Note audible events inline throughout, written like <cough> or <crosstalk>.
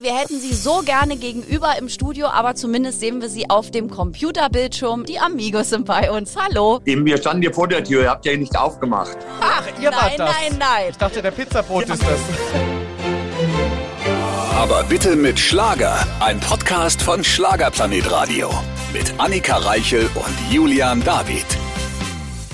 Wir hätten sie so gerne gegenüber im Studio, aber zumindest sehen wir sie auf dem Computerbildschirm. Die Amigos sind bei uns. Hallo. Eben, wir standen hier vor der Tür, ihr habt ja nicht aufgemacht. Ach, ihr nein, wart das. nein, nein. Ich dachte, der Pizzabrot ist das. <laughs> Aber bitte mit Schlager. Ein Podcast von Schlagerplanet Radio. Mit Annika Reichel und Julian David.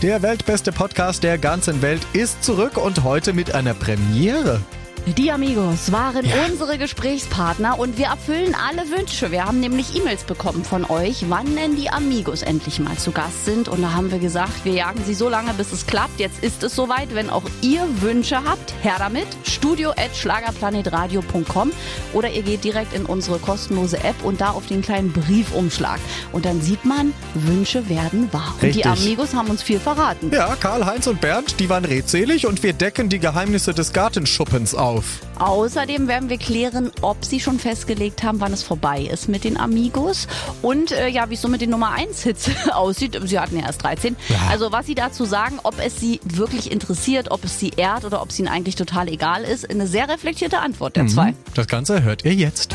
Der weltbeste Podcast der ganzen Welt ist zurück und heute mit einer Premiere. Die Amigos waren unsere Gesprächspartner und wir erfüllen alle Wünsche. Wir haben nämlich E-Mails bekommen von euch, wann denn die Amigos endlich mal zu Gast sind. Und da haben wir gesagt, wir jagen sie so lange, bis es klappt. Jetzt ist es soweit. Wenn auch ihr Wünsche habt, her damit. Studio at schlagerplanetradio.com oder ihr geht direkt in unsere kostenlose App und da auf den kleinen Briefumschlag. Und dann sieht man, Wünsche werden wahr. Und die Richtig. Amigos haben uns viel verraten. Ja, Karl, Heinz und Bernd, die waren redselig und wir decken die Geheimnisse des Gartenschuppens auf. Außerdem werden wir klären, ob sie schon festgelegt haben, wann es vorbei ist mit den Amigos und äh, ja, wie es so mit den Nummer 1 Hits <laughs> aussieht. Sie hatten ja erst 13. Also was sie dazu sagen, ob es sie wirklich interessiert, ob es sie ehrt oder ob es ihnen eigentlich total egal ist. Eine sehr reflektierte Antwort der zwei. Das Ganze hört ihr jetzt.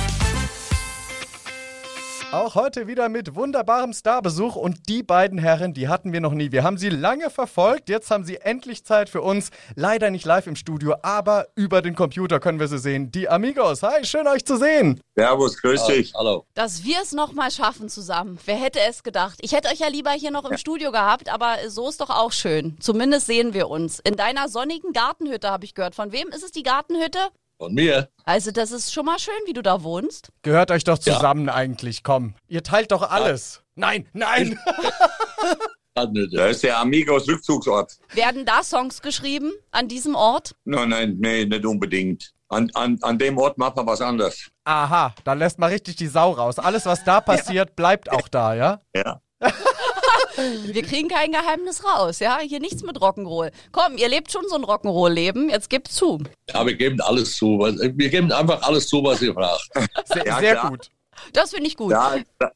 Auch heute wieder mit wunderbarem Starbesuch und die beiden Herren, die hatten wir noch nie. Wir haben sie lange verfolgt, jetzt haben sie endlich Zeit für uns. Leider nicht live im Studio, aber über den Computer können wir sie sehen. Die Amigos, hi, schön euch zu sehen. Servus, grüß dich. Hallo. Dass wir es nochmal schaffen zusammen. Wer hätte es gedacht? Ich hätte euch ja lieber hier noch im Studio gehabt, aber so ist doch auch schön. Zumindest sehen wir uns. In deiner sonnigen Gartenhütte habe ich gehört. Von wem ist es die Gartenhütte? Von mir? Also das ist schon mal schön, wie du da wohnst. Gehört euch doch zusammen eigentlich, komm. Ihr teilt doch alles. Nein, nein. <laughs> Da ist der Amigos Rückzugsort. Werden da Songs geschrieben an diesem Ort? Nein, nein, nee, nicht unbedingt. An, an, an dem Ort macht man was anderes. Aha, da lässt man richtig die Sau raus. Alles, was da <laughs> passiert, bleibt auch da, ja? Ja. <laughs> <laughs> Wir kriegen kein Geheimnis raus, ja? Hier nichts mit Rock'n'Roll. Komm, ihr lebt schon so ein Rock'n'Roll-Leben, jetzt gebt zu. Ja, wir geben alles zu. was- Wir geben einfach alles zu, was ihr fragt. <laughs> Sehr, Ja, sehr gut. Das finde ich gut. Ja, klar-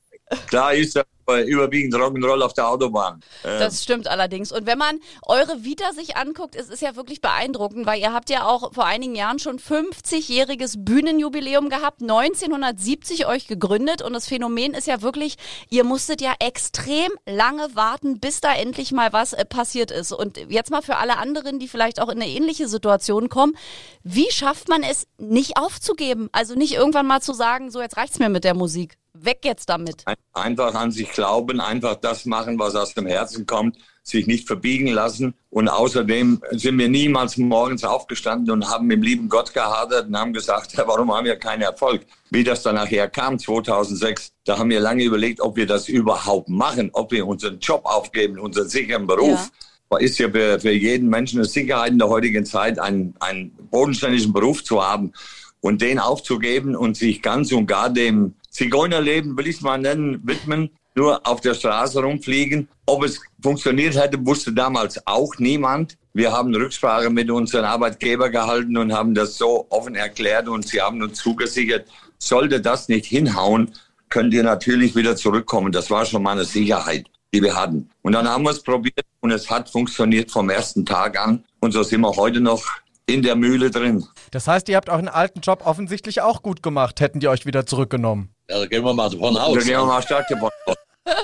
klar ist das äh, überwiegend Rock'n'Roll auf der Autobahn. Äh, Das stimmt allerdings. Und wenn man eure Vita sich anguckt, es ist ja wirklich beeindruckend, weil ihr habt ja auch vor einigen Jahren schon 50-jähriges Bühnenjubiläum gehabt, 1970 euch gegründet und das Phänomen ist ja wirklich, ihr musstet ja extrem lange warten, bis da endlich mal was äh, passiert ist. Und jetzt mal für alle anderen, die vielleicht auch in eine ähnliche Situation kommen, wie schafft man es nicht aufzugeben? Also nicht irgendwann mal zu sagen, so jetzt reicht's mir mit der Musik. Weg jetzt damit. ein- einfach an sich glauben, einfach das machen, was aus dem Herzen kommt, sich nicht verbiegen lassen. Und außerdem sind wir niemals morgens aufgestanden und haben mit dem lieben Gott gehadert und haben gesagt, ja, <laughs> warum haben wir keinen Erfolg? Wie das dann nachher kam, 2006, da haben wir lange überlegt, ob wir das überhaupt machen, ob wir unseren Job aufgeben, unseren sicheren Beruf. Ist ja für, für jeden Menschen eine Sicherheit in der heutigen Zeit, einen, einen bodenständigen Beruf zu haben und den aufzugeben und sich ganz und gar dem Zigeunerleben, will ich es mal nennen, widmen, nur auf der Straße rumfliegen. Ob es funktioniert hätte, wusste damals auch niemand. Wir haben Rücksprache mit unseren Arbeitgeber gehalten und haben das so offen erklärt und sie haben uns zugesichert, sollte das nicht hinhauen, könnt ihr natürlich wieder zurückkommen. Das war schon mal eine Sicherheit, die wir hatten. Und dann haben wir es probiert und es hat funktioniert vom ersten Tag an. Und so sind wir heute noch in der Mühle drin. Das heißt, ihr habt euren alten Job offensichtlich auch gut gemacht, hätten die euch wieder zurückgenommen. Ja, da gehen wir mal davon Da aus. gehen wir mal stark davon aus.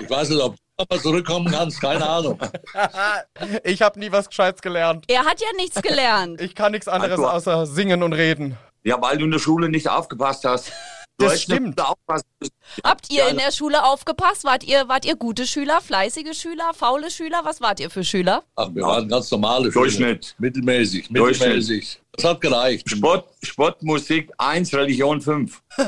Ich weiß nicht, ob du nochmal zurückkommen kannst, keine Ahnung. <laughs> Ich habe nie was Gescheites gelernt. Er hat ja nichts gelernt. Ich kann nichts anderes Also- außer singen und reden. Ja, weil du in der Schule nicht aufgepasst hast. Du Das stimmt. Habt ihr in der Schule aufgepasst? Wart ihr, wart ihr gute Schüler, fleißige Schüler, faule Schüler? Was wart ihr für Schüler? Ach, wir waren ganz normale Schüler. Durchschnitt. Mittelmäßig, Durchschnitt. Das hat gereicht. Sport, Sport, Musik 1, Religion 5. <laughs>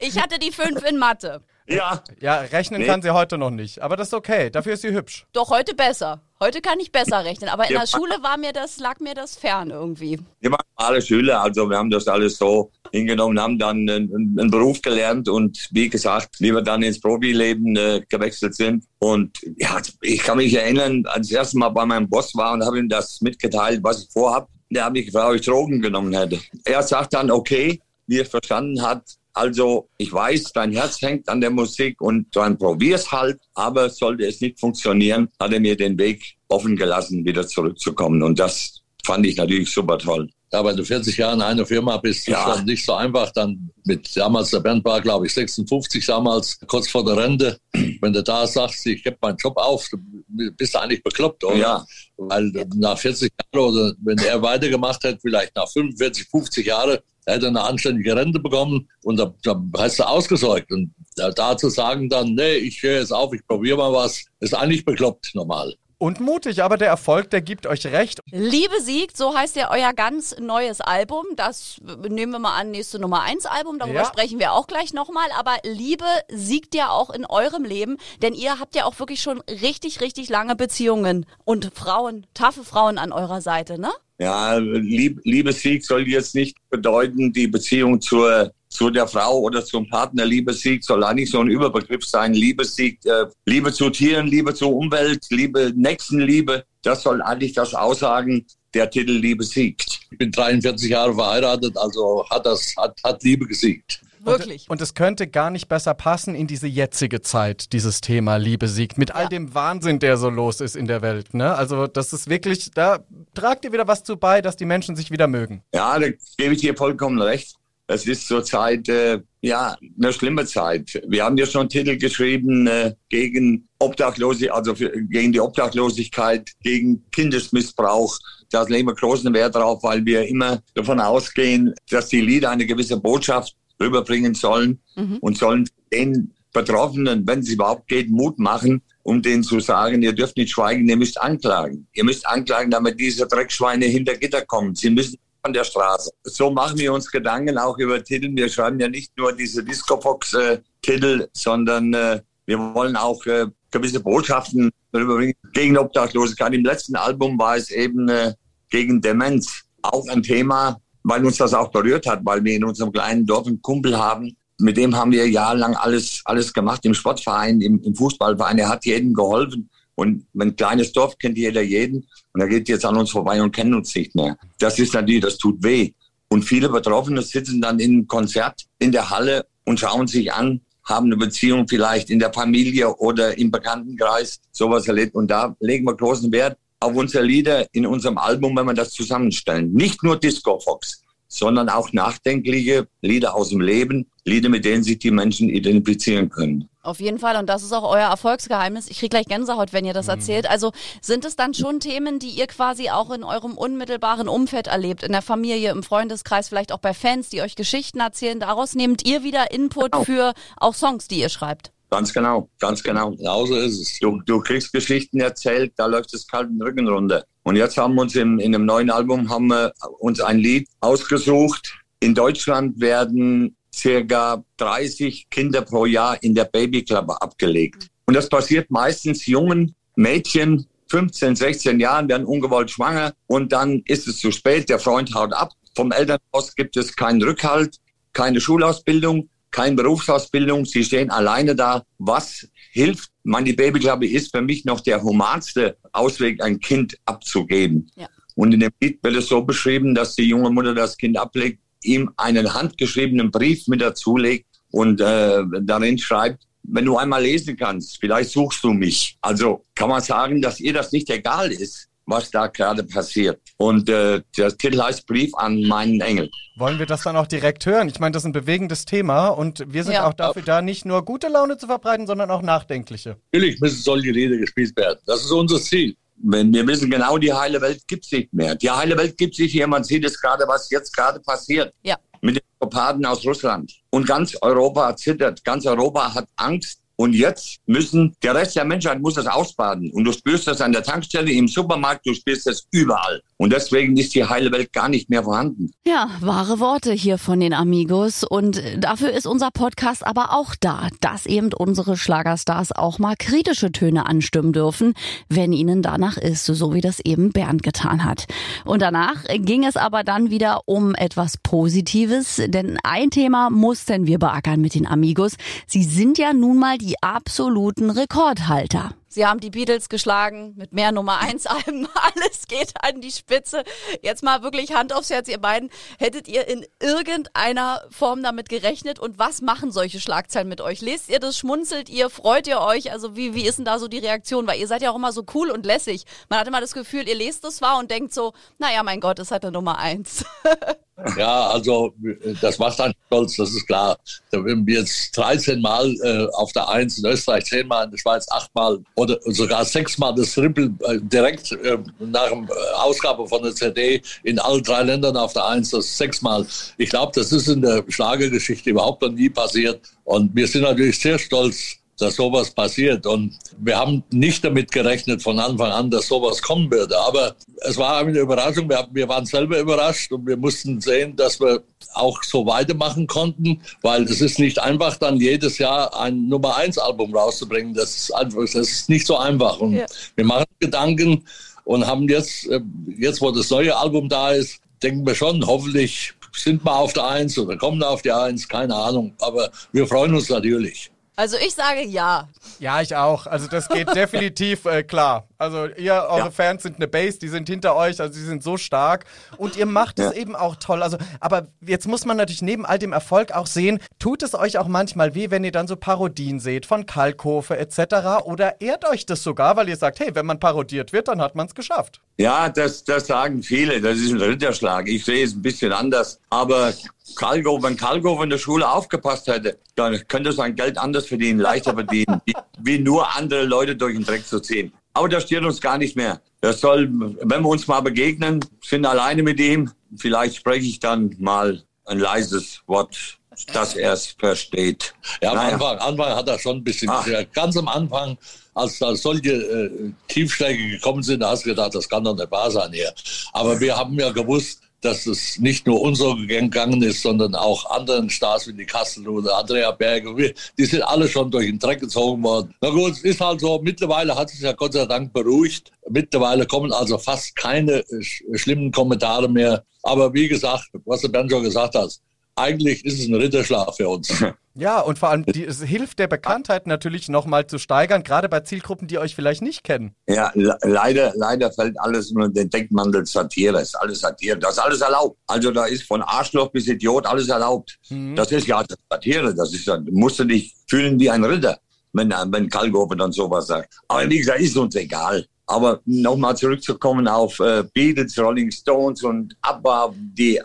Ich hatte die fünf in Mathe. Ja, Ja, rechnen Nee. kann sie heute noch nicht. Aber das ist okay. Dafür ist sie hübsch. Doch heute besser. Heute kann ich besser rechnen. Aber in Ja. der Schule war mir das, lag mir das fern irgendwie. wir waren alle Schüler, also wir haben das alles so hingenommen, haben dann einen, einen Beruf gelernt und wie gesagt, wie wir dann ins Profileben äh, gewechselt sind. Und ja, ich kann mich erinnern, als ich das erste Mal bei meinem Boss war und habe ihm das mitgeteilt, was ich vorhab. Der hat mich gefragt, ob ich Drogen genommen hätte. Er sagt dann, okay, wie er verstanden hat, Also, ich weiß, dein Herz hängt an der Musik und dann probier's halt. Aber sollte es nicht funktionieren, hat er mir den Weg offen gelassen, wieder zurückzukommen. Und das fand ich natürlich super toll. Ja, wenn du 40 Jahre in einer Firma bist, ja. ist das nicht so einfach. Dann mit damals, der Bernd war, glaube ich, 56 damals, kurz vor der Rente. Wenn du da sagst, ich gebe meinen Job auf, bist du eigentlich bekloppt, oder? Ja. Weil nach 40 Jahren oder wenn er weitergemacht hätte, vielleicht nach 45, 50 Jahren, er hätte eine anständige Rente bekommen und da, da hast du ausgesorgt. Und da, da zu sagen dann, nee, ich höre jetzt auf, ich probiere mal was, ist eigentlich bekloppt normal und mutig, aber der Erfolg, der gibt euch recht. Liebe siegt, so heißt ja euer ganz neues Album. Das nehmen wir mal an, nächste Nummer 1 Album, darüber ja. sprechen wir auch gleich nochmal. Aber Liebe siegt ja auch in eurem Leben, denn ihr habt ja auch wirklich schon richtig, richtig lange Beziehungen und Frauen, taffe Frauen an eurer Seite, ne? Ja, Liebessieg soll jetzt nicht bedeuten, die Beziehung zur zu der Frau oder zum Partner Liebessieg soll eigentlich so ein Überbegriff sein. Liebessieg, äh, Liebe zu Tieren, Liebe zur Umwelt, Liebe, Nächstenliebe. Das soll eigentlich das aussagen, der Titel Liebe siegt. Ich bin 43 Jahre verheiratet, also hat das, hat, hat Liebe gesiegt. Wirklich. Und, und, es könnte gar nicht besser passen in diese jetzige Zeit, dieses Thema Liebe siegt, mit ja. all dem Wahnsinn, der so los ist in der Welt. Ne? Also das ist wirklich, da tragt ihr wieder was zu bei, dass die Menschen sich wieder mögen. Ja, da gebe ich dir vollkommen recht. Es ist zurzeit äh, ja eine schlimme Zeit. Wir haben ja schon Titel geschrieben äh, gegen Obdachlose, also für, gegen die Obdachlosigkeit, gegen Kindesmissbrauch. Da legen wir großen Wert darauf, weil wir immer davon ausgehen, dass die Lieder eine gewisse Botschaft rüberbringen sollen mhm. und sollen den Betroffenen, wenn es überhaupt geht, Mut machen, um denen zu sagen, ihr dürft nicht schweigen, ihr müsst anklagen. Ihr müsst anklagen, damit diese Dreckschweine hinter Gitter kommen. Sie müssen von der Straße. So machen wir uns Gedanken auch über Titel. Wir schreiben ja nicht nur diese Disco-Fox-Titel, sondern äh, wir wollen auch äh, gewisse Botschaften rüberbringen gegen Obdachlosigkeit. Im letzten Album war es eben äh, gegen Demenz auch ein Thema, weil uns das auch berührt hat, weil wir in unserem kleinen Dorf einen Kumpel haben. Mit dem haben wir jahrelang alles, alles gemacht im Sportverein, im, im Fußballverein. Er hat jedem geholfen. Und ein kleines Dorf kennt jeder jeden. Und er geht jetzt an uns vorbei und kennt uns nicht mehr. Das ist natürlich, das tut weh. Und viele Betroffene sitzen dann im Konzert in der Halle und schauen sich an, haben eine Beziehung vielleicht in der Familie oder im Bekanntenkreis, sowas erlebt. Und da legen wir großen Wert auf unsere Lieder in unserem Album, wenn wir das zusammenstellen. Nicht nur Disco Fox, sondern auch nachdenkliche Lieder aus dem Leben, Lieder, mit denen sich die Menschen identifizieren können. Auf jeden Fall. Und das ist auch euer Erfolgsgeheimnis. Ich kriege gleich Gänsehaut, wenn ihr das mhm. erzählt. Also sind es dann schon Themen, die ihr quasi auch in eurem unmittelbaren Umfeld erlebt, in der Familie, im Freundeskreis, vielleicht auch bei Fans, die euch Geschichten erzählen. Daraus nehmt ihr wieder Input genau. für auch Songs, die ihr schreibt. Ganz genau, ganz genau. Genauso ist es. Du, du kriegst Geschichten erzählt, da läuft es kalten Rücken runter. Und jetzt haben wir uns im, in einem neuen Album haben wir uns ein Lied ausgesucht. In Deutschland werden circa 30 Kinder pro Jahr in der Babyklappe abgelegt. Und das passiert meistens jungen Mädchen, 15, 16 Jahren, werden ungewollt schwanger und dann ist es zu spät, der Freund haut ab. Vom Elternhaus gibt es keinen Rückhalt, keine Schulausbildung, keine Berufsausbildung. Sie stehen alleine da. Was hilft? Man, die Babyklappe ist für mich noch der humanste Ausweg, ein Kind abzugeben. Ja. Und in dem Lied wird es so beschrieben, dass die junge Mutter das Kind ablegt ihm einen handgeschriebenen Brief mit dazulegt und äh, darin schreibt, wenn du einmal lesen kannst, vielleicht suchst du mich. Also kann man sagen, dass ihr das nicht egal ist, was da gerade passiert. Und äh, der Titel heißt Brief an meinen Engel. Wollen wir das dann auch direkt hören? Ich meine, das ist ein bewegendes Thema und wir sind ja. auch dafür da, nicht nur gute Laune zu verbreiten, sondern auch nachdenkliche. Natürlich müssen solche Lieder gespielt werden. Das ist unser Ziel. Wenn wir wissen genau, die heile Welt gibt es nicht mehr. Die heile Welt gibt es nicht mehr. Man sieht es gerade, was jetzt gerade passiert. Ja. Mit den Leoparden aus Russland. Und ganz Europa zittert. Ganz Europa hat Angst und jetzt müssen, der Rest der Menschheit muss das ausbaden. Und du spürst das an der Tankstelle, im Supermarkt, du spürst das überall. Und deswegen ist die heile Welt gar nicht mehr vorhanden. Ja, wahre Worte hier von den Amigos. Und dafür ist unser Podcast aber auch da, dass eben unsere Schlagerstars auch mal kritische Töne anstimmen dürfen, wenn ihnen danach ist, so wie das eben Bernd getan hat. Und danach ging es aber dann wieder um etwas Positives, denn ein Thema mussten wir beackern mit den Amigos. Sie sind ja nun mal die absoluten Rekordhalter. Sie haben die Beatles geschlagen mit mehr Nummer 1 Alben. <laughs> Alles geht an die Spitze. Jetzt mal wirklich Hand aufs Herz, ihr beiden. Hättet ihr in irgendeiner Form damit gerechnet? Und was machen solche Schlagzeilen mit euch? Lest ihr das, schmunzelt ihr, freut ihr euch? Also wie, wie ist denn da so die Reaktion? Weil ihr seid ja auch immer so cool und lässig. Man hat immer das Gefühl, ihr lest das zwar und denkt so, naja, mein Gott, ist halt eine Nummer 1. <laughs> Ja, also das macht einen stolz, das ist klar. Da wir jetzt 13 Mal äh, auf der Eins in Österreich, 10 Mal in der Schweiz, 8 Mal oder sogar 6 Mal das Triple äh, direkt äh, nach der Ausgabe von der CD in allen drei Ländern auf der Eins, das sechs Mal. Ich glaube, das ist in der Schlagergeschichte überhaupt noch nie passiert. Und wir sind natürlich sehr stolz, dass sowas passiert. Und wir haben nicht damit gerechnet von Anfang an, dass sowas kommen würde. Aber es war eine Überraschung. Wir, wir waren selber überrascht und wir mussten sehen, dass wir auch so weitermachen konnten, weil es ist nicht einfach, dann jedes Jahr ein Nummer eins Album rauszubringen. Das ist einfach, das ist nicht so einfach. Und ja. wir machen Gedanken und haben jetzt, äh, jetzt wo das neue Album da ist, denken wir schon, hoffentlich sind wir auf der Eins oder kommen auf die Eins, keine Ahnung. Aber wir freuen uns natürlich. Also ich sage ja. Ja, ich auch. Also das geht definitiv äh, klar. Also ihr, eure ja. Fans sind eine Base, die sind hinter euch, also sie sind so stark und ihr macht es eben auch toll. Also, aber jetzt muss man natürlich neben all dem Erfolg auch sehen, tut es euch auch manchmal weh, wenn ihr dann so Parodien seht von Kalkofe etc. Oder ehrt euch das sogar, weil ihr sagt, hey, wenn man parodiert wird, dann hat man es geschafft. Ja, das, das sagen viele. Das ist ein Ritterschlag. Ich sehe es ein bisschen anders. Aber Kalgo, wenn Kalgo in der Schule aufgepasst hätte, dann könnte sein Geld anders verdienen, leichter verdienen, <laughs> wie nur andere Leute durch den Dreck zu ziehen. Aber das stört uns gar nicht mehr. Das soll, wenn wir uns mal begegnen, sind alleine mit ihm, vielleicht spreche ich dann mal ein leises Wort, dass er es versteht. Ja, am naja. Anfang, Anfang hat er schon ein bisschen, Ach. ganz am Anfang, als da solche äh, Tiefschläge gekommen sind, da hast du gedacht, das kann doch nicht wahr sein hier. Aber wir haben ja gewusst, dass es nicht nur uns so gegangen ist, sondern auch anderen Stars wie die Kassel oder Andrea Berger. Die sind alle schon durch den Dreck gezogen worden. Na gut, es ist halt so, mittlerweile hat sich ja Gott sei Dank beruhigt. Mittlerweile kommen also fast keine äh, schlimmen Kommentare mehr. Aber wie gesagt, was der Bernd schon gesagt hat, eigentlich ist es ein Ritterschlag für uns. <laughs> Ja, und vor allem, die, es hilft der Bekanntheit natürlich nochmal zu steigern, gerade bei Zielgruppen, die euch vielleicht nicht kennen. Ja, leider, leider fällt alles unter den Deckmantel Satire. Ist alles Satire. Das ist alles erlaubt. Also da ist von Arschloch bis Idiot alles erlaubt. Mhm. Das ist ja Satire. Das ist, musst du dich fühlen wie ein Ritter, wenn, wenn Kalkofe dann sowas sagt. Aber wie gesagt, ist uns egal. Aber nochmal zurückzukommen auf äh, Beatles, Rolling Stones und ABBA, die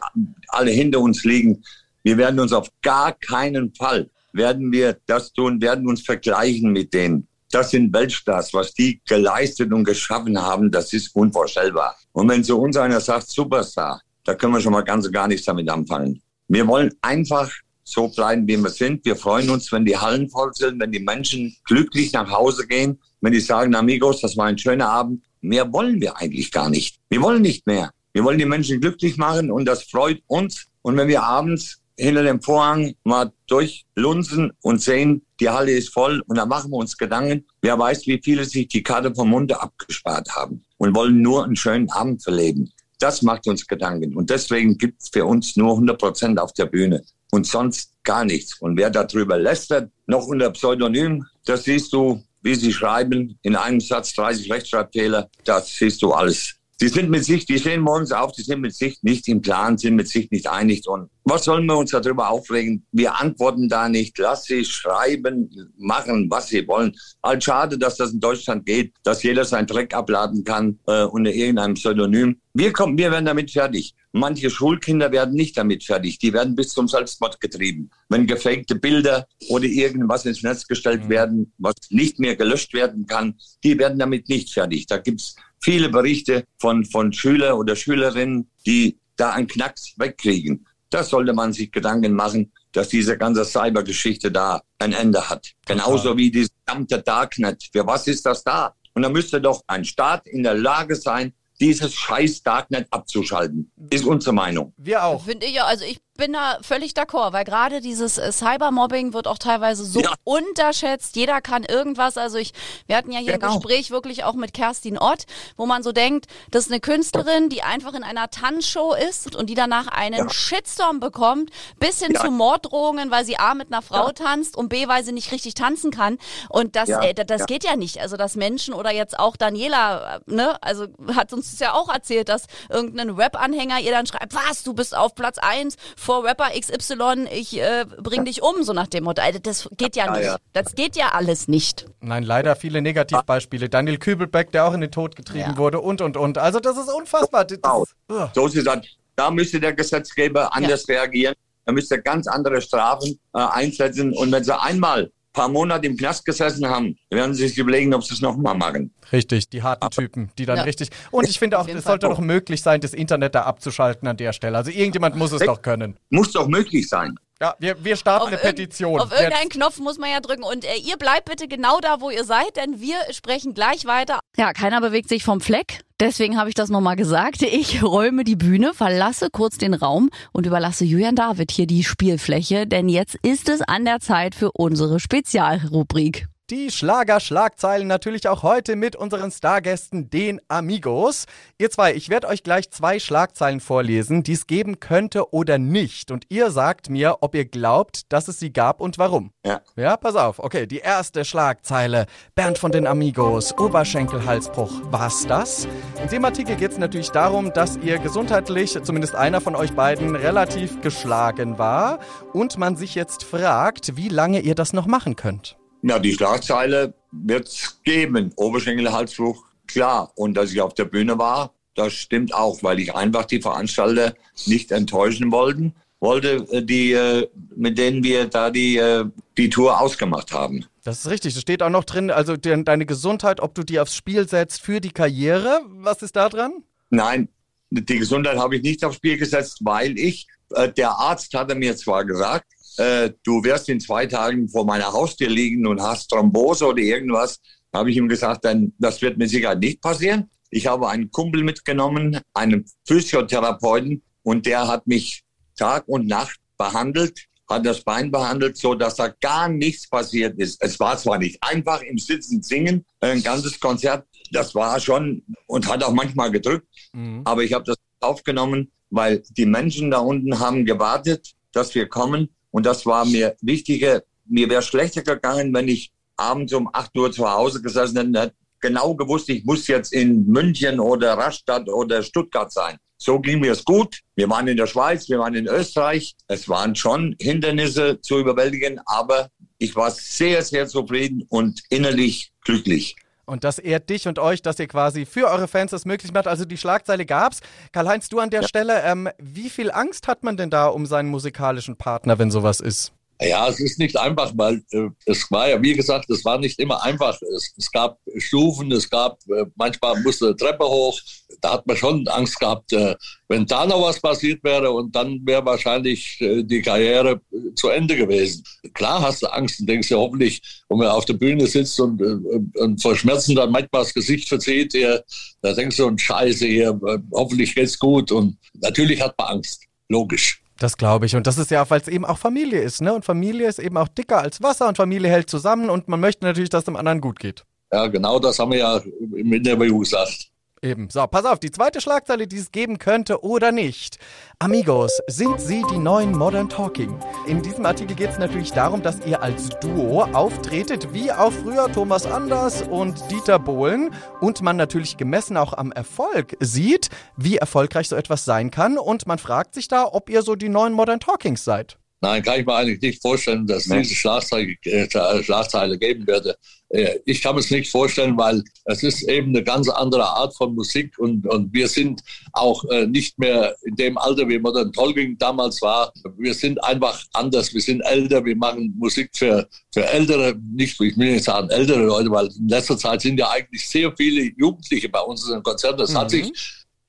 alle hinter uns liegen. Wir werden uns auf gar keinen Fall, werden wir das tun, werden uns vergleichen mit denen. Das sind Weltstars, was die geleistet und geschaffen haben, das ist unvorstellbar. Und wenn zu uns einer sagt Superstar, da können wir schon mal ganz gar nichts damit anfangen. Wir wollen einfach so bleiben, wie wir sind. Wir freuen uns, wenn die Hallen voll sind, wenn die Menschen glücklich nach Hause gehen, wenn die sagen, Amigos, das war ein schöner Abend. Mehr wollen wir eigentlich gar nicht. Wir wollen nicht mehr. Wir wollen die Menschen glücklich machen und das freut uns. Und wenn wir abends hinter dem Vorhang mal durchlunzen und sehen, die Halle ist voll und dann machen wir uns Gedanken, wer weiß, wie viele sich die Karte vom Munde abgespart haben und wollen nur einen schönen Abend verleben. Das macht uns Gedanken. Und deswegen gibt es für uns nur 100 Prozent auf der Bühne und sonst gar nichts. Und wer darüber lästert, noch unter Pseudonym, das siehst du, wie sie schreiben, in einem Satz 30 Rechtschreibfehler, das siehst du alles. Die sind mit sich, die stehen morgens auf, die sind mit sich nicht im Plan, sind mit sich nicht einig. Und was sollen wir uns darüber aufregen? Wir antworten da nicht. Lass sie schreiben, machen, was sie wollen. Halt schade, dass das in Deutschland geht, dass jeder seinen Dreck abladen kann äh, unter irgendeinem Pseudonym. Wir kommen, wir werden damit fertig. Manche Schulkinder werden nicht damit fertig. Die werden bis zum Selbstmord getrieben. Wenn gefakte Bilder oder irgendwas ins Netz gestellt mhm. werden, was nicht mehr gelöscht werden kann, die werden damit nicht fertig. Da gibt's viele Berichte von, von Schüler oder Schülerinnen, die da einen Knacks wegkriegen. Das sollte man sich Gedanken machen, dass diese ganze Cybergeschichte da ein Ende hat. Genauso wie dieses gesamte Darknet. Für was ist das da? Und da müsste doch ein Staat in der Lage sein, dieses scheiß Darknet abzuschalten. Ist unsere Meinung. Wir auch. Finde ich ja, also ich bin da völlig d'accord, weil gerade dieses äh, Cybermobbing wird auch teilweise so Ja. unterschätzt. Jeder kann irgendwas. Also ich, wir hatten ja hier Genau. ein Gespräch wirklich auch mit Kerstin Ott, wo man so denkt, das ist eine Künstlerin, die einfach in einer Tanzshow ist und die danach einen Shitstorm bekommt, bis hin Ja. zu Morddrohungen, weil sie A mit einer Frau tanzt und B, weil sie nicht richtig tanzen kann. Und das, Ja. äh, das, Ja. geht ja nicht. Also dass Menschen oder jetzt auch Daniela, äh, ne, also hat uns das ja auch erzählt, dass irgendein Rap-Anhänger ihr dann schreibt, was, du bist auf Platz eins vor Rapper XY, ich äh, bring dich um, so nach dem Motto. Also das geht ja Ja, nicht. ja. Das geht ja alles nicht. Nein, leider viele Negativbeispiele. Daniel Kübelbeck, der auch in den Tod getrieben Ja. wurde und, und, und. Also das ist unfassbar. Das, Genau. Ugh. So ist es dann. Da müsste der Gesetzgeber anders reagieren. Da müsste er ganz andere Strafen äh, einsetzen. Und wenn sie einmal ein paar Monate im Knast gesessen haben, werden sie sich überlegen, ob sie es nochmal machen. Richtig, die harten Typen, die dann Ja. richtig. Und ich finde auch, es sollte Fall. doch möglich sein, das Internet da abzuschalten an der Stelle. Also irgendjemand muss es doch können. Muss doch möglich sein. Ja, wir, wir starten eine irgend- Petition. Auf irgendeinen Jetzt. Knopf muss man ja drücken. Und äh, ihr bleibt bitte genau da, wo ihr seid, denn wir sprechen gleich weiter. Ja, keiner bewegt sich vom Fleck. Deswegen habe ich das nochmal gesagt. Ich räume die Bühne, verlasse kurz den Raum und überlasse Julian David hier die Spielfläche, denn jetzt ist es an der Zeit für unsere Spezialrubrik. Die Schlager-Schlagzeilen natürlich auch heute mit unseren Stargästen, den Amigos. Ihr zwei, ich werde euch gleich zwei Schlagzeilen vorlesen, die es geben könnte oder nicht. Und ihr sagt mir, ob ihr glaubt, dass es sie gab und warum. Ja. Ja, pass auf. Okay, die erste Schlagzeile. Bernd von den Amigos, Oberschenkelhalsbruch. War's das? In dem Artikel geht es natürlich darum, dass ihr gesundheitlich, zumindest einer von euch beiden, relativ geschlagen war und man sich jetzt fragt, wie lange ihr das noch machen könnt. Ja, die Schlagzeile wird es geben. Oberschenkelhalsbruch, klar. Und dass ich auf der Bühne war, das stimmt auch, weil ich einfach die Veranstalter nicht enttäuschen wollten, wollte, äh, die, äh, mit denen wir da die, äh, die Tour ausgemacht haben. Das ist richtig. Das steht auch noch drin, also de deine Gesundheit, ob du die aufs Spiel setzt für die Karriere. Was ist da dran? Nein, die Gesundheit habe ich nicht aufs Spiel gesetzt, weil ich, der Arzt hatte mir zwar gesagt, äh, du wirst in zwei Tagen vor meiner Haustür liegen und hast Thrombose oder irgendwas. Habe ich ihm gesagt, dann, das wird mit Sicherheit nicht passieren. Ich habe einen Kumpel mitgenommen, einen Physiotherapeuten, und der hat mich Tag und Nacht behandelt, hat das Bein behandelt, so dass da gar nichts passiert ist. Es war zwar nicht einfach im Sitzen singen, ein ganzes Konzert, das war schon und hat auch manchmal gedrückt, aber ich habe das aufgenommen, weil die Menschen da unten haben gewartet, dass wir kommen. Und das war mir wichtiger. Mir wäre schlechter gegangen, wenn ich abends um 8 Uhr zu Hause gesessen hätte hätte genau gewusst, ich muss jetzt in München oder Rastatt oder Stuttgart sein. So ging mir es gut. Wir waren in der Schweiz, wir waren in Österreich. Es waren schon Hindernisse zu überwältigen, aber ich war sehr, sehr zufrieden und innerlich glücklich. Und das ehrt dich und euch, dass ihr quasi für eure Fans das möglich macht. Also die Schlagzeile gab's. Karl-Heinz, du an der Stelle, ähm, wie viel Angst hat man denn da um seinen musikalischen Partner, wenn sowas ist? Ja, es ist nicht einfach, weil äh, es war ja, wie gesagt, es war nicht immer einfach. Es, es gab Stufen, es gab, äh, manchmal musste eine Treppe hoch. Da hat man schon Angst gehabt, äh, wenn da noch was passiert wäre und dann wäre wahrscheinlich äh, die Karriere äh, zu Ende gewesen. Klar hast du Angst und denkst ja hoffentlich, wenn man auf der Bühne sitzt und, äh, und vor Schmerzen dann manchmal das Gesicht verzieht, ihr, da denkst du, und Scheiße hier, äh, hoffentlich geht's gut. Und natürlich hat man Angst. Logisch. Das glaube ich. Und das ist ja, weil es eben auch Familie ist, ne? Und Familie ist eben auch dicker als Wasser und Familie hält zusammen und man möchte natürlich, dass es dem anderen gut geht. Ja, genau das haben wir ja im Interview gesagt. Eben. So, pass auf, die zweite Schlagzeile, die es geben könnte oder nicht. Amigos, sind sie die neuen Modern Talking? In diesem Artikel geht es natürlich darum, dass ihr als Duo auftretet, wie auch früher Thomas Anders und Dieter Bohlen. Und man natürlich gemessen auch am Erfolg sieht, wie erfolgreich so etwas sein kann. Und man fragt sich da, ob ihr so die neuen Modern Talkings seid. Nein, kann ich mir eigentlich nicht vorstellen, dass Nee. diese Schlagzeile, äh, Schlagzeile geben werde. Äh, ich kann es nicht vorstellen, weil es ist eben eine ganz andere Art von Musik und, und wir sind auch äh, nicht mehr in dem Alter, wie Modern Talking damals war. Wir sind einfach anders, wir sind älter, wir machen Musik für, für ältere, nicht, ich will nicht sagen ältere Leute, weil in letzter Zeit sind ja eigentlich sehr viele Jugendliche bei uns in den Konzerten. Das hat Mhm. sich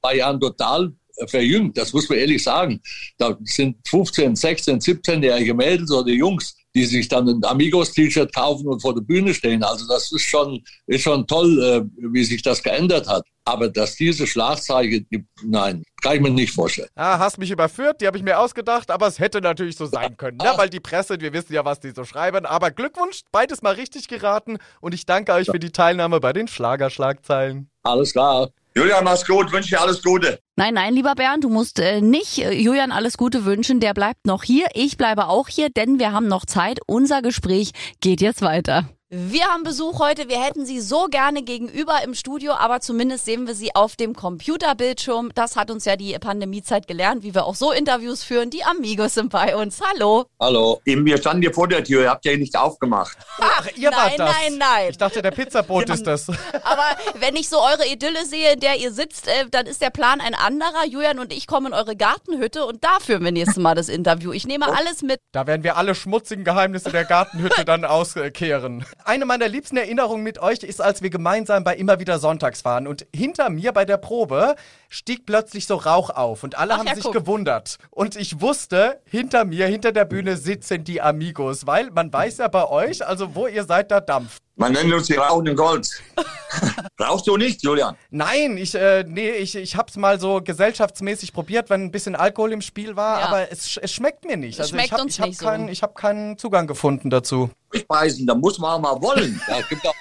bei Jahren total äh, verjüngt, das muss man ehrlich sagen. Da sind 15, 16, 17-jährige Mädels oder Jungs, die sich dann ein Amigos-T-Shirt kaufen und vor der Bühne stehen. Also das ist schon, ist schon toll, äh, wie sich das geändert hat. Aber dass diese Schlagzeichen gibt, nein, kann ich mir nicht vorstellen. Ah, hast mich überführt, die habe ich mir ausgedacht, aber es hätte natürlich so sein <laughs> können, ne? weil die Presse, wir wissen ja, was die so schreiben. Aber Glückwunsch, beides mal richtig geraten und ich danke euch für die Teilnahme bei den Schlagerschlagzeilen. Alles klar. Julian, mach's gut, wünsche dir alles Gute. Nein, nein, lieber Bernd, du musst äh, nicht äh, Julian alles Gute wünschen. Der bleibt noch hier. Ich bleibe auch hier, denn wir haben noch Zeit. Unser Gespräch geht jetzt weiter. Wir haben Besuch heute. Wir hätten Sie so gerne gegenüber im Studio, aber zumindest sehen wir Sie auf dem Computerbildschirm. Das hat uns ja die Pandemiezeit gelernt, wie wir auch so Interviews führen. Die Amigos sind bei uns. Hallo. Hallo. Eben, wir standen hier vor der Tür, ihr habt ja nicht aufgemacht. Ach, ihr nein, wart das. nein, nein. Ich dachte, der Pizzaboot ist das. <laughs> Aber wenn ich so eure Idylle sehe, in der ihr sitzt, äh, dann ist der Plan ein anderer. Julian und ich kommen in eure Gartenhütte und da führen wir nächstes Mal das Interview. Ich nehme alles mit. Da werden wir alle schmutzigen Geheimnisse der Gartenhütte dann <laughs> auskehren. Eine meiner liebsten Erinnerungen mit euch ist, als wir gemeinsam bei immer wieder Sonntags waren. Und hinter mir bei der Probe stieg plötzlich so Rauch auf und alle Ach haben ja, sich guck. gewundert. Und ich wusste, hinter mir, hinter der Bühne sitzen die Amigos, weil man weiß ja bei euch, also wo ihr seid, da dampft. Man nennt uns die rauchenden Golds. <laughs> Rauchst du nicht, Julian? Nein, ich, äh, nee, ich, ich hab's mal so gesellschaftsmäßig probiert, wenn ein bisschen Alkohol im Spiel war, Ja. aber es, es schmeckt mir nicht. Es Also schmeckt ich hab, uns ich hab nicht so. keinen, Ich habe keinen Zugang gefunden dazu. Durchbeißen, da muss man auch mal wollen. <laughs> Ja, es gibt auch,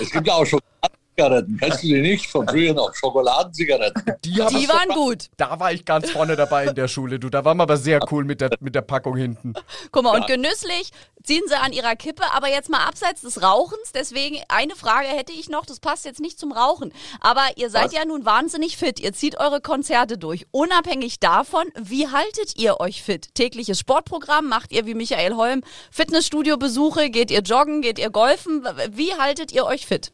es gibt auch Schokoladenzigaretten. Kennst du die nicht? Von früher noch Schokoladenzigaretten. Die, Die waren gut. da war ich ganz vorne dabei in der Schule, du. Da waren wir aber sehr cool mit der, mit der Packung hinten. Guck mal, und genüsslich ziehen sie an ihrer Kippe, aber jetzt mal abseits des Rauchens. Deswegen eine Frage hätte ich noch, das passt jetzt nicht zum Rauchen. Aber ihr seid Was? ja nun wahnsinnig fit. Ihr zieht eure Konzerte durch. Unabhängig davon, wie haltet ihr euch fit? Tägliches Sportprogramm? Macht ihr wie Michael Holm Fitnessstudio-Besuche? Geht ihr joggen? Geht ihr golfen? Wie haltet ihr euch fit?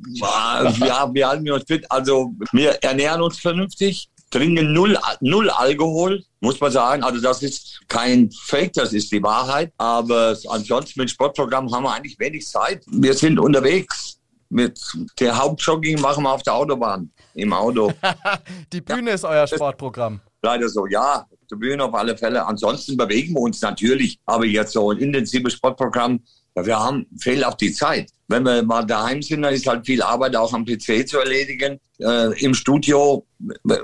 Ja, wir halten uns fit. Also wir ernähren uns vernünftig, trinken null, null Alkohol, muss man sagen. Also das ist kein Fake, das ist die Wahrheit. Aber ansonsten mit Sportprogramm haben wir eigentlich wenig Zeit. Wir sind unterwegs. Mit der Hauptjogging machen wir auf der Autobahn, im Auto. <laughs> Die Bühne ist euer Sportprogramm. Leider so, ja. Der Bühne auf alle Fälle. Ansonsten bewegen wir uns natürlich. Aber jetzt so ein intensives Sportprogramm, ja, wir haben, fehlt auch die Zeit. Wenn wir mal daheim sind, dann ist halt viel Arbeit auch am PC zu erledigen. Äh, Im Studio äh,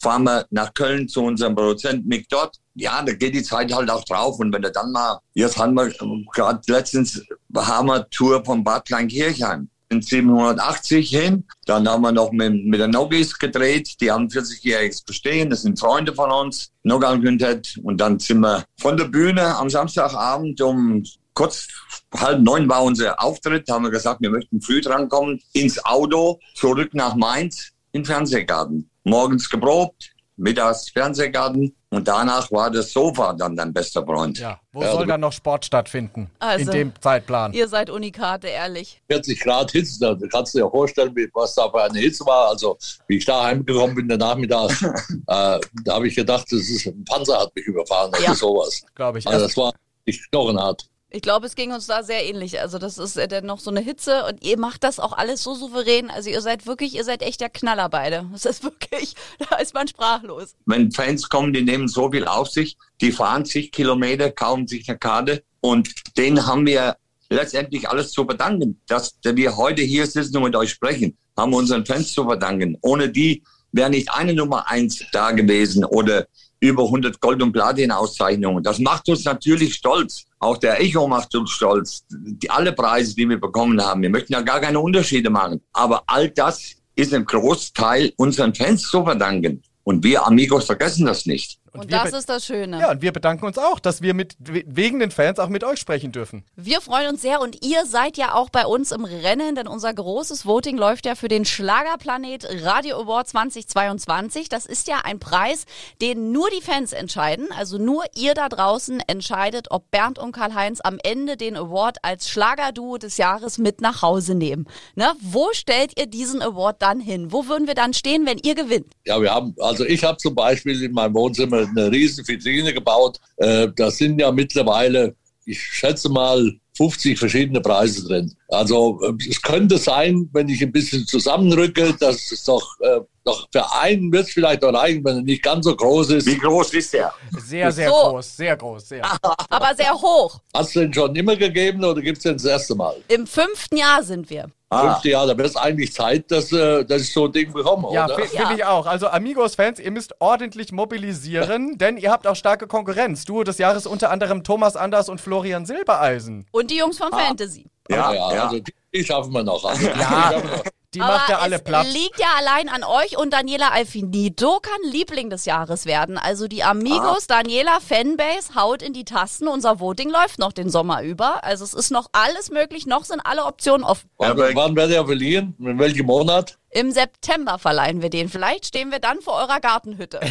fahren wir nach Köln zu unserem Produzenten Mick Dott. Ja, da geht die Zeit halt auch drauf. Und wenn du dann mal, jetzt haben wir gerade letztens Hammer-Tour von Bad Kleinkirchheim in 780 hin. Dann haben wir noch mit, mit der Nogis gedreht. Die haben 40-jähriges Bestehen. Das sind Freunde von uns. Nogal Quintett. Und dann sind wir von der Bühne am Samstagabend um kurz halb neun war unser Auftritt. Da haben wir gesagt, wir möchten früh drankommen. Ins Auto, zurück nach Mainz, in den Fernsehgarten. Morgens geprobt, mittags Fernsehgarten. Und danach war das Sofa dann dein bester Freund. Ja. Wo Ja, soll also- dann noch Sport stattfinden? Also- in dem Zeitplan. Ihr seid Unikate, ehrlich. 40 Grad Hitze, da kannst du dir vorstellen, was da für eine Hitze war. Also, wie ich da heimgekommen bin, der Nachmittag, <laughs> äh, da habe ich gedacht, das ist ein Panzer hat mich überfahren oder Ja. sowas. Glaube ich. Also, das war nicht knochenhart. Ich glaube, es ging uns da sehr ähnlich. Also das ist äh, dann noch so eine Hitze und ihr macht das auch alles so souverän. Also ihr seid wirklich, ihr seid echt der Knaller beide. Das ist wirklich, <laughs> da ist man sprachlos. wenn Fans kommen, die nehmen so viel auf sich, die fahren zig Kilometer, kaufen sich eine Karte und denen haben wir letztendlich alles zu verdanken. Dass wir heute hier sitzen und mit euch sprechen, haben wir unseren Fans zu verdanken. Ohne die wäre nicht eine Nummer eins da gewesen oder über 100 Gold- und Platin-Auszeichnungen. Das macht uns natürlich stolz. Auch der Echo macht uns stolz. Die, alle Preise, die wir bekommen haben. Wir möchten ja gar keine Unterschiede machen. Aber all das ist im Großteil unseren Fans zu verdanken. Und wir Amigos vergessen das nicht. Und, wir das ist das Schöne. ja, und wir bedanken uns auch, dass wir mit we- wegen den Fans auch mit euch sprechen dürfen. Wir freuen uns sehr und ihr seid ja auch bei uns im Rennen, denn unser großes Voting läuft ja für den Schlagerplanet Radio Award 2022. Das ist ja ein Preis, den nur die Fans entscheiden. Also nur ihr da draußen entscheidet, ob Bernd und Karl-Heinz am Ende den Award als Schlagerduo des Jahres mit nach Hause nehmen. Ne? Wo stellt ihr diesen Award dann hin? Wo würden wir dann stehen, wenn ihr gewinnt? Ja, wir haben, also ich habe zum Beispiel in meinem Wohnzimmer eine riesen Vitrine gebaut. Äh, das sind ja mittlerweile ich schätze mal 50 verschiedene Preise drin. Also äh, es könnte sein, wenn ich ein bisschen zusammenrücke, dass es doch, äh, doch für einen wird es vielleicht noch reichen, wenn er nicht ganz so groß ist. Wie groß ist der? Sehr, sehr So. groß, sehr groß, sehr. <laughs> Aber sehr hoch. Hast du den schon immer gegeben oder gibt es den das erste Mal? Im fünften Jahr sind wir. Ah, Fünfte Jahr, da wird es eigentlich Zeit, dass, äh, dass ich so ein Ding bekomme, Ja, oder? fi- finde ich auch. Also Amigos-Fans, ihr müsst ordentlich mobilisieren, <laughs> denn ihr habt auch starke Konkurrenz. Duo des Jahres unter anderem Thomas Anders und Florian Silbereisen. Und die Jungs von Ah. Fantasy. ja, ja, ja. also die, die schaffen wir noch. Also, Ja. die schaffen wir noch. Die macht ja alle es platt. liegt ja allein an euch und Daniela Alfinito kann Liebling des Jahres werden. Also die Amigos Ah. Daniela Fanbase haut in die Tasten. Unser Voting läuft noch den Sommer über. Also es ist noch alles möglich. Noch sind alle Optionen offen. Wann, wann wird er verlieren? In welchem Monat? Im September verleihen wir den. Vielleicht stehen wir dann vor eurer Gartenhütte. <laughs>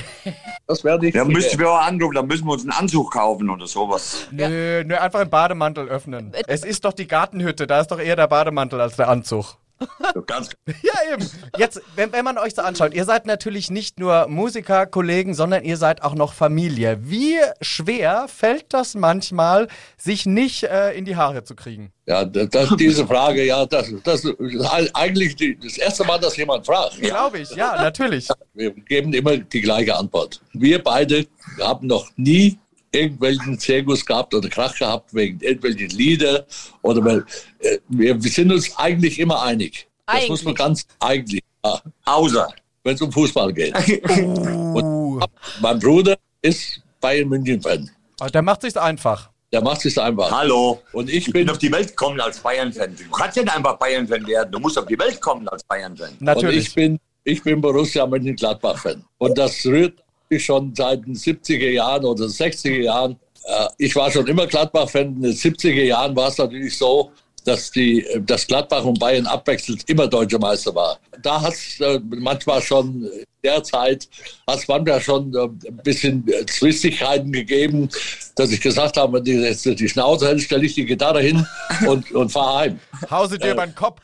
Das werde ich. Da müssten wir auch anrufen, da müssen wir uns einen Anzug kaufen oder sowas. Nö, nö, einfach den Bademantel öffnen. Es ist doch die Gartenhütte, da ist doch eher der Bademantel als der Anzug. Ganz <laughs> Ja, eben. Jetzt, wenn, wenn man euch so anschaut, ihr seid natürlich nicht nur Musiker, Kollegen, sondern ihr seid auch noch Familie. Wie schwer fällt das manchmal, sich nicht äh, in die Haare zu kriegen? Ja, das, das, diese Frage, ja, das, das ist eigentlich die, das erste Mal, dass jemand fragt. Glaube ich, ja, natürlich. Wir geben immer die gleiche Antwort. Wir beide haben noch nie irgendwelchen Zirkus gehabt oder Krach gehabt wegen irgendwelchen Lieder oder weil, äh, wir, wir sind uns eigentlich immer einig. Das muss man Eigentlich. ganz eigentlich, ja, außer. wenn es um Fußball geht. <laughs> Uh, mein Bruder ist Bayern München Fan. aber der macht sich's einfach. Der macht sich einfach. Hallo. Und ich Ich bin bin auf die Welt gekommen als Bayern-Fan. Du kannst nicht einfach Bayern-Fan werden. Du musst auf die Welt kommen als Bayern-Fan. Und Natürlich. ich bin, ich bin Borussia Mönchengladbach-Fan. Und das rührt schon seit den 70er Jahren oder 60er Jahren. Äh, Ich war schon immer Gladbach-Fan. In den 70er Jahren war es natürlich so, dass die, dass Gladbach und Bayern abwechselnd immer deutsche Meister war. Da hat es äh, manchmal schon in der Zeit, hat es manchmal schon äh, ein bisschen Zwistigkeiten gegeben, dass ich gesagt habe, wenn die jetzt die Schnauze hält, stelle ich die Gitarre hin <laughs> und, und fahre heim. Hause dir über den Kopf.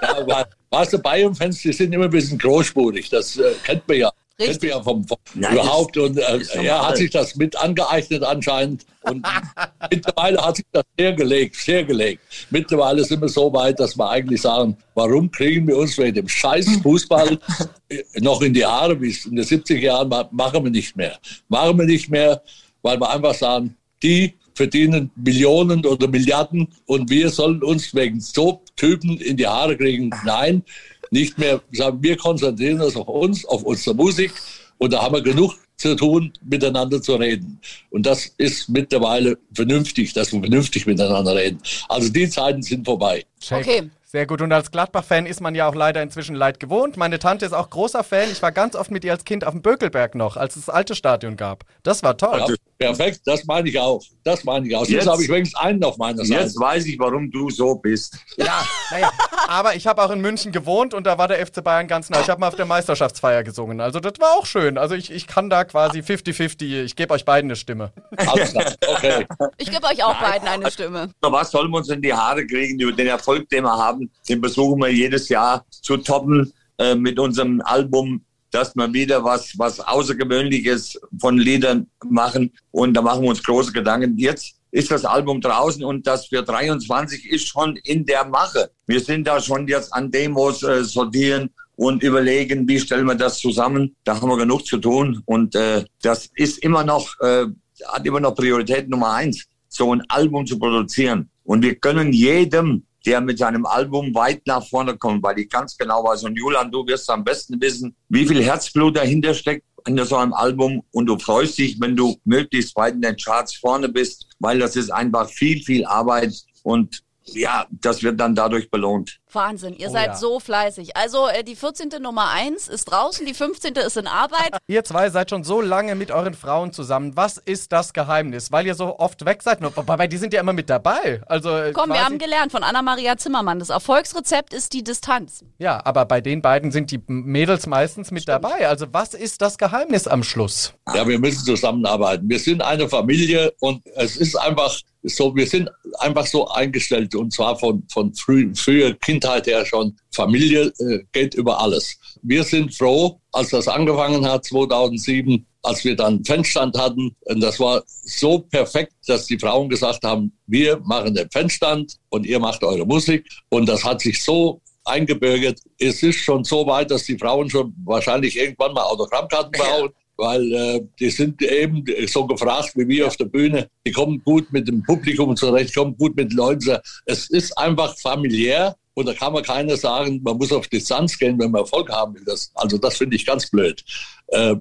Ja, weißt du, Bayern-Fans, die sind immer ein bisschen großspurig. Das äh, kennt man ja. Ja vom, vom Nein, überhaupt. Und äh, er hat sich das mit angeeignet anscheinend. Und <laughs> mittlerweile hat sich das sehr gelegt, sehr gelegt. Mittlerweile sind wir so weit, dass wir eigentlich sagen, warum kriegen wir uns wegen dem scheiß Fußball <laughs> noch in die Haare, wie es in den 70er Jahren war, machen wir nicht mehr. Machen wir nicht mehr, weil wir einfach sagen, die verdienen Millionen oder Milliarden und wir sollen uns wegen so Typen in die Haare kriegen. Nein, nicht mehr. Sagen, wir konzentrieren uns auf uns, auf unsere Musik und da haben wir genug zu tun, miteinander zu reden. Und das ist mittlerweile vernünftig, dass wir vernünftig miteinander reden. Also die Zeiten sind vorbei. Check. Okay. Sehr gut. Und als Gladbach-Fan ist man ja auch leider inzwischen leid gewohnt. Meine Tante ist auch großer Fan. Ich war ganz oft mit ihr als Kind auf dem Bökelberg noch, als es das alte Stadion gab. Das war toll. Ja, perfekt, das meine ich auch. Das meine ich auch. Jetzt, Jetzt- habe ich wenigstens einen auf meiner Seite. Jetzt weiß ich, warum du so bist. Ja, naja. Aber ich habe auch in München gewohnt und da war der FC Bayern ganz nah. Ich habe mal auf der Meisterschaftsfeier gesungen. Also das war auch schön. Also ich, ich kann da quasi 50-50. Ich gebe euch beiden eine Stimme. Alles klar, okay. Ich gebe euch auch beiden eine Stimme. Was sollen wir uns in die Haare kriegen über den Erfolg, den wir haben? Den versuchen wir jedes Jahr zu toppen äh, mit unserem Album, dass wir wieder was, was Außergewöhnliches von Liedern machen. Und da machen wir uns große Gedanken. Jetzt ist das Album draußen und das für 23 ist schon in der Mache. Wir sind da schon jetzt an Demos äh, sortieren und überlegen, wie stellen wir das zusammen. Da haben wir genug zu tun und äh, das ist immer noch, äh, hat immer noch Priorität Nummer eins, so ein Album zu produzieren. Und wir können jedem, der mit seinem Album weit nach vorne kommt, weil ich ganz genau weiß, und Julian, du wirst am besten wissen, wie viel Herzblut dahinter steckt hinter so einem Album. Und du freust dich, wenn du möglichst weit in den Charts vorne bist, weil das ist einfach viel, viel Arbeit. Und ja, das wird dann dadurch belohnt. Wahnsinn, ihr Oh seid ja. so fleißig. Also äh, die 14. Nummer 1 ist draußen, die 15. ist in Arbeit. <laughs> Ihr zwei seid schon so lange mit euren Frauen zusammen. Was ist das Geheimnis? Weil ihr so oft weg seid. Wobei, die sind ja immer mit dabei. Also, äh, Komm, wir haben gelernt von Anna-Maria Zimmermann. Das Erfolgsrezept ist die Distanz. Ja, aber bei den beiden sind die Mädels meistens mit dabei. Also was ist das Geheimnis am Schluss? Ja, wir müssen zusammenarbeiten. Wir sind eine Familie und es ist einfach so, wir sind einfach so eingestellt und zwar von, von früh, früher Kindheit her schon. Familie äh, geht über alles. Wir sind froh, als das angefangen hat 2007, als wir dann Fanstand hatten. Und das war so perfekt, dass die Frauen gesagt haben, wir machen den Fanstand und ihr macht eure Musik. Und das hat sich so eingebürgert. Es ist schon so weit, dass die Frauen schon wahrscheinlich irgendwann mal Autogrammkarten brauchen. Weil äh, die sind eben so gefragt wie wir auf der Bühne. Die kommen gut mit dem Publikum zurecht, kommen gut mit Leuten. Es ist einfach familiär und da kann man keiner sagen, man muss auf Distanz gehen, wenn man Erfolg haben will. Das, also das finde ich ganz blöd. Äh,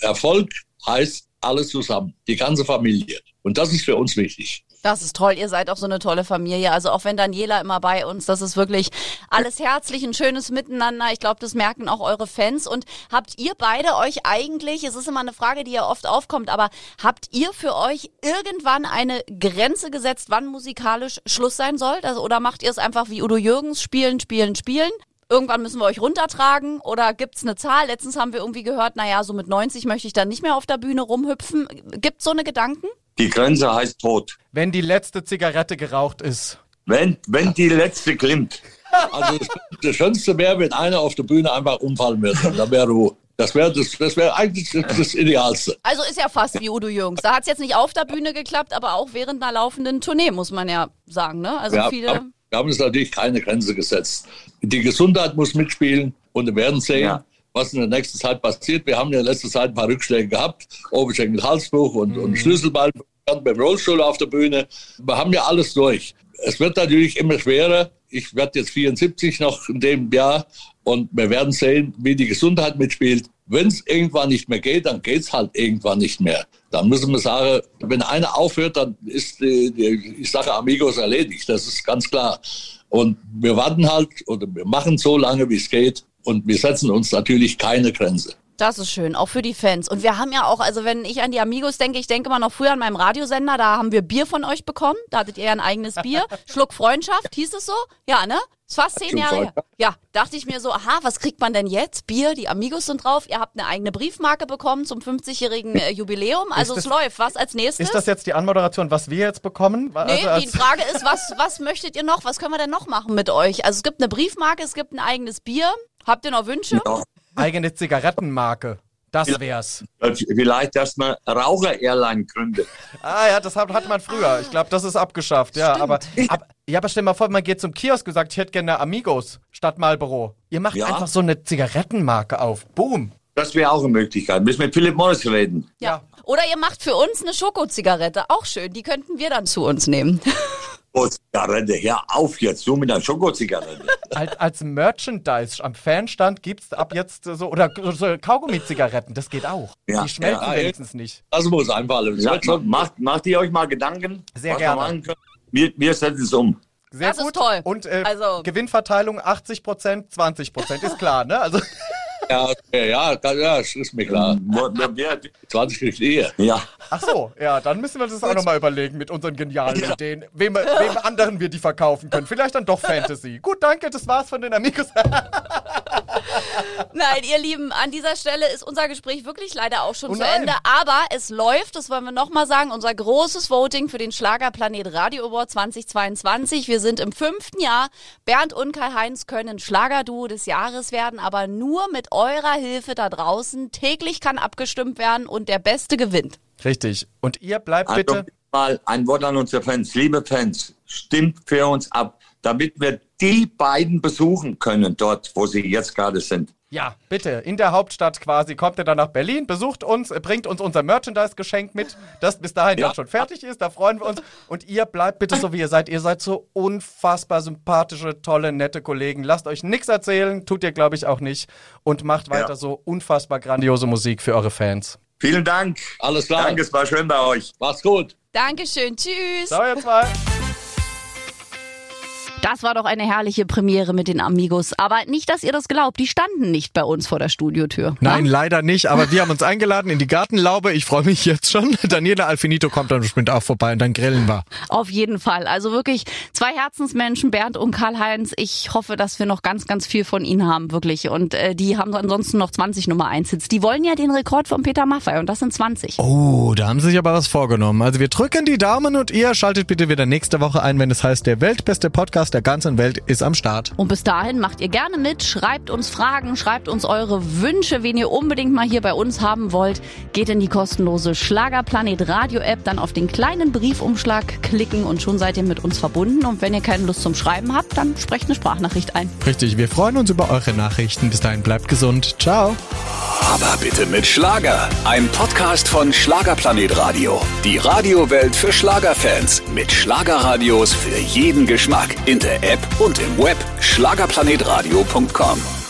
Erfolg heißt alles zusammen, die ganze Familie. Und das ist für uns wichtig. Das ist toll. Ihr seid auch so eine tolle Familie. Also auch wenn Daniela immer bei uns, das ist wirklich alles herzlich, ein schönes Miteinander. Ich glaube, das merken auch eure Fans. Und habt ihr beide euch eigentlich, es ist immer eine Frage, die ja oft aufkommt, aber habt ihr für euch irgendwann eine Grenze gesetzt, wann musikalisch Schluss sein soll? Also, oder macht ihr es einfach wie Udo Jürgens, spielen, spielen, spielen? Irgendwann müssen wir euch runtertragen oder gibt's eine Zahl? Letztens haben wir irgendwie gehört, naja, so mit 90 möchte ich dann nicht mehr auf der Bühne rumhüpfen. Gibt's so eine Gedanken? Die Grenze heißt Tod. Wenn die letzte Zigarette geraucht ist. Wenn, wenn die letzte klimmt. Also das, das Schönste wäre, wenn einer auf der Bühne einfach umfallen würde. Da wäre Ruhe. Das wäre das, das wär eigentlich das, das Idealste. Also ist ja fast wie Udo Jürgens. Da hat's jetzt nicht auf der Bühne geklappt, aber auch während einer laufenden Tournee, muss man ja sagen. Ne? Also Ja, viele. aber wir haben uns natürlich keine Grenze gesetzt. Die Gesundheit muss mitspielen und wir werden sehen, Ja. Was in der nächsten Zeit passiert. Wir haben ja in letzter Zeit ein paar Rückschläge gehabt, Oberschenkel, Halsbruch und, und Schlüsselbein beim Rollstuhl auf der Bühne. Wir haben ja alles durch. Es wird natürlich immer schwerer. Ich werde jetzt 74 noch in dem Jahr und wir werden sehen, wie die Gesundheit mitspielt. Wenn es irgendwann nicht mehr geht, dann geht es halt irgendwann nicht mehr. Dann müssen wir sagen, wenn einer aufhört, dann ist die, die ich sage Amigos erledigt. Das ist ganz klar. Und wir warten halt oder wir machen so lange, wie es geht. Und wir setzen uns natürlich keine Grenze. Das ist schön, auch für die Fans. Und wir haben ja auch, also wenn ich an die Amigos denke, ich denke immer noch früher an meinem Radiosender, da haben wir Bier von euch bekommen. Da hattet ihr ja ein eigenes Bier. <laughs> Schluck Freundschaft, hieß es so? Ja, ne? Ist fast zehn Jahre her. Ja, dachte ich mir so, aha, was kriegt man denn jetzt? Bier, die Amigos sind drauf. Ihr habt eine eigene Briefmarke bekommen zum 50-jährigen äh, Jubiläum. Also es das- läuft. Was als nächstes? Ist das jetzt die Anmoderation, was wir jetzt bekommen? Nee, Also als- die Frage ist, was, <laughs> was möchtet ihr noch? Was können wir denn noch machen mit euch? Also es gibt eine Briefmarke, es gibt ein eigenes Bier. Habt ihr noch Wünsche? Ja. eigene Zigarettenmarke. Das wär's. Vielleicht erstmal Raucher-Airline gründet. <laughs> Ah ja, das hat, hat man früher. Ich glaube, das ist abgeschafft. Ja, aber, ab, ja, aber stell mal vor, man geht zum Kiosk und sagt, ich hätte gerne Amigos statt Marlboro. Ihr macht Ja. einfach so eine Zigarettenmarke auf. Boom. Das wäre auch eine Möglichkeit. Müssen wir mit Philip Morris reden. Ja. Oder ihr macht für uns eine Schokozigarette. Auch schön. Die könnten wir dann zu uns nehmen. <laughs> Oh, Zigarette, hör auf jetzt, so mit einer Schokozigarette. Als, als Merchandise am Fanstand gibt's ab jetzt so, oder so Kaugummi-Zigaretten. Das geht auch. Ja, Die schmelzen ja, wenigstens nicht. Das muss. Es Ja, macht, macht ihr euch mal Gedanken? Sehr gerne. Wir, wir, setzen es um. Sehr Das ist gut. toll. Und äh, Also- Gewinnverteilung 80%, 20%, ist klar, ne? Also, <laughs> Ja, ja, ja, ja, das ist mir klar. Wir- wir- 20 kriegt ihr. Ja, ach so, ja, dann müssen wir das auch nochmal überlegen mit unseren genialen Ideen, wem, wem anderen wir die verkaufen können. Vielleicht dann doch Fantasy. Gut, danke, das war's von den Amigos. <laughs> <laughs> Nein, ihr Lieben, an dieser Stelle ist unser Gespräch wirklich leider auch schon Oh zu. Ende. Aber es läuft, das wollen wir nochmal sagen, unser großes Voting für den Schlagerplanet Radio Award 2022. Wir sind im fünften Jahr. Bernd und Karl-Heinz können Schlagerduo des Jahres werden, aber nur mit eurer Hilfe da draußen. Täglich kann abgestimmt werden und der Beste gewinnt. Richtig. Und ihr bleibt also bitte. mal ein Wort an unsere Fans. Liebe Fans, stimmt für uns ab, damit wir die beiden besuchen können, dort, wo sie jetzt gerade sind. Ja, bitte, in der Hauptstadt quasi. Kommt ihr dann nach Berlin, besucht uns, bringt uns unser Merchandise-Geschenk mit, das bis dahin Ja. dann schon fertig ist. Da freuen wir uns. Und ihr bleibt bitte so, wie ihr seid. Ihr seid so unfassbar sympathische, tolle, nette Kollegen. Lasst euch nichts erzählen, tut ihr, glaube ich, auch nicht. Und macht weiter Ja. so unfassbar grandiose Musik für eure Fans. Vielen Dank. Alles klar. Danke, es war schön bei euch. Macht's gut. Dankeschön, tschüss. Ciao, ihr zwei. Das war doch eine herrliche Premiere mit den Amigos. Aber nicht, dass ihr das glaubt, die standen nicht bei uns vor der Studiotür. Nein, leider nicht, aber wir haben uns eingeladen in die Gartenlaube. Ich freue mich jetzt schon. <laughs> Daniela Alfinito kommt dann bestimmt auch vorbei und dann grillen wir. Auf jeden Fall. Also wirklich zwei Herzensmenschen, Bernd und Karl-Heinz. Ich hoffe, dass wir noch ganz, ganz viel von ihnen haben, wirklich. Und äh, die haben ansonsten noch 20 Nummer 1 Hits. Die wollen ja den Rekord von Peter Maffay und das sind 20. Oh, da haben sie sich aber was vorgenommen. Also wir drücken die Daumen und ihr schaltet bitte wieder nächste Woche ein, wenn es heißt, der weltbeste Podcast der ganzen Welt ist am Start. Und bis dahin macht ihr gerne mit, schreibt uns Fragen, schreibt uns eure Wünsche, wen ihr unbedingt mal hier bei uns haben wollt. Geht in die kostenlose Schlagerplanet Radio App, dann auf den kleinen Briefumschlag klicken und schon seid ihr mit uns verbunden. Und wenn ihr keine Lust zum Schreiben habt, dann sprecht eine Sprachnachricht ein. Richtig, wir freuen uns über eure Nachrichten. Bis dahin bleibt gesund. Ciao. Aber bitte mit Schlager. Ein Podcast von Schlagerplanet Radio. Die Radiowelt für Schlagerfans. Mit Schlagerradios für jeden Geschmack. In der App und im Web. Schlagerplanetradio.com.